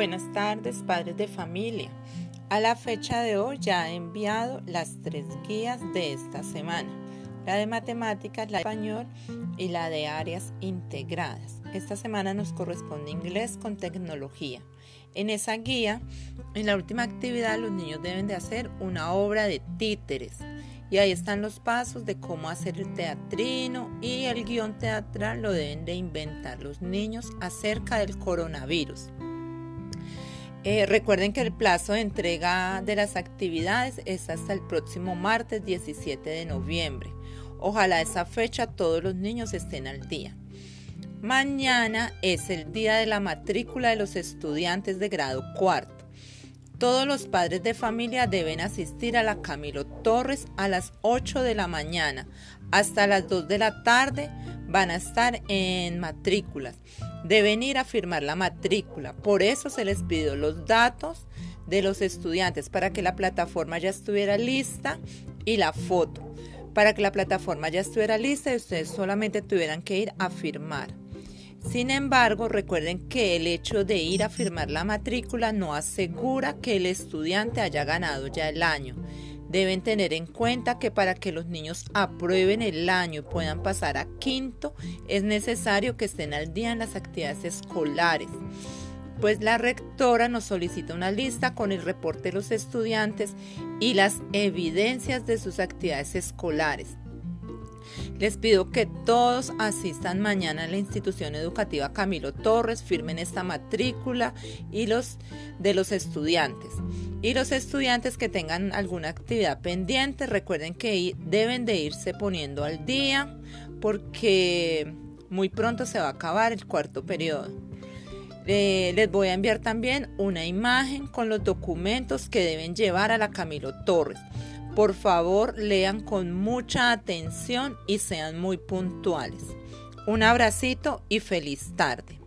Buenas tardes, padres de familia. A la fecha de hoy ya he enviado las tres guías de esta semana, la de matemáticas, la de español y la de áreas integradas. Esta semana nos corresponde inglés con tecnología. En esa guía, en la última actividad, los niños deben de hacer una obra de títeres. Y ahí están los pasos de cómo hacer el teatrino y el guion teatral lo deben de inventar los niños acerca del coronavirus. Eh, recuerden que el plazo de entrega de las actividades es hasta el próximo martes 17 de noviembre. Ojalá esa fecha todos los niños estén al día. Mañana es el día de la matrícula de los estudiantes de grado cuarto. Todos los padres de familia deben asistir a la Camilo Torres a las 8 de la mañana. Hasta las 2 de la tarde van a estar en matrículas deben ir a firmar la matrícula. Por eso se les pidió los datos de los estudiantes para que la plataforma ya estuviera lista y la foto. Para que la plataforma ya estuviera lista y ustedes solamente tuvieran que ir a firmar. Sin embargo, recuerden que el hecho de ir a firmar la matrícula no asegura que el estudiante haya ganado ya el año. Deben tener en cuenta que para que los niños aprueben el año y puedan pasar a quinto, es necesario que estén al día en las actividades escolares. Pues la rectora nos solicita una lista con el reporte de los estudiantes y las evidencias de sus actividades escolares. Les pido que todos asistan mañana a la institución educativa Camilo Torres, firmen esta matrícula y los de los estudiantes. Y los estudiantes que tengan alguna actividad pendiente, recuerden que deben de irse poniendo al día porque muy pronto se va a acabar el cuarto periodo. Eh, les voy a enviar también una imagen con los documentos que deben llevar a la Camilo Torres. Por favor, lean con mucha atención y sean muy puntuales. Un abracito y feliz tarde.